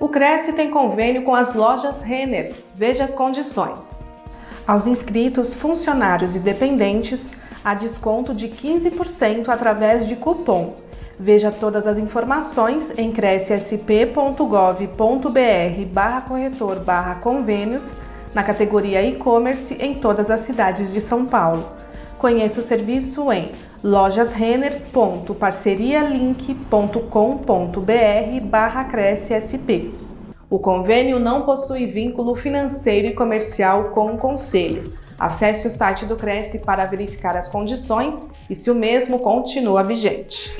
O Cresce tem convênio com as lojas Renner. Veja as condições. Aos inscritos, funcionários e dependentes, há desconto de 15% através de cupom. Veja todas as informações em crescsp.gov.br barra corretor barra convênios na categoria e-commerce em todas as cidades de São Paulo. Conheça o serviço em lojasrenner.parcerialink.com.br barra crescsp. O convênio não possui vínculo financeiro e comercial com o Conselho. Acesse o site do Cresce para verificar as condições e se o mesmo continua vigente.